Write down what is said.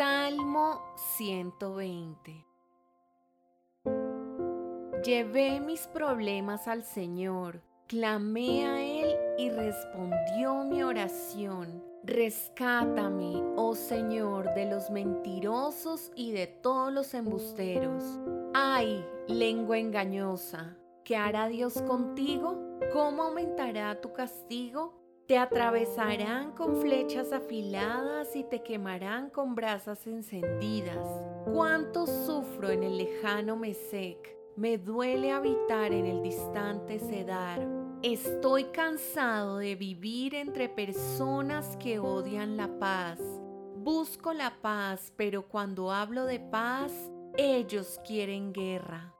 Salmo 120 Llevé mis problemas al Señor, clamé a Él y respondió mi oración. Rescátame, oh Señor, de los mentirosos y de todos los embusteros. Ay, lengua engañosa, ¿qué hará Dios contigo? ¿Cómo aumentará tu castigo? Te atravesarán con flechas afiladas y te quemarán con brasas encendidas. Cuánto sufro en el lejano Mesec. Me duele habitar en el distante Cedar. Estoy cansado de vivir entre personas que odian la paz. Busco la paz, pero cuando hablo de paz, ellos quieren guerra.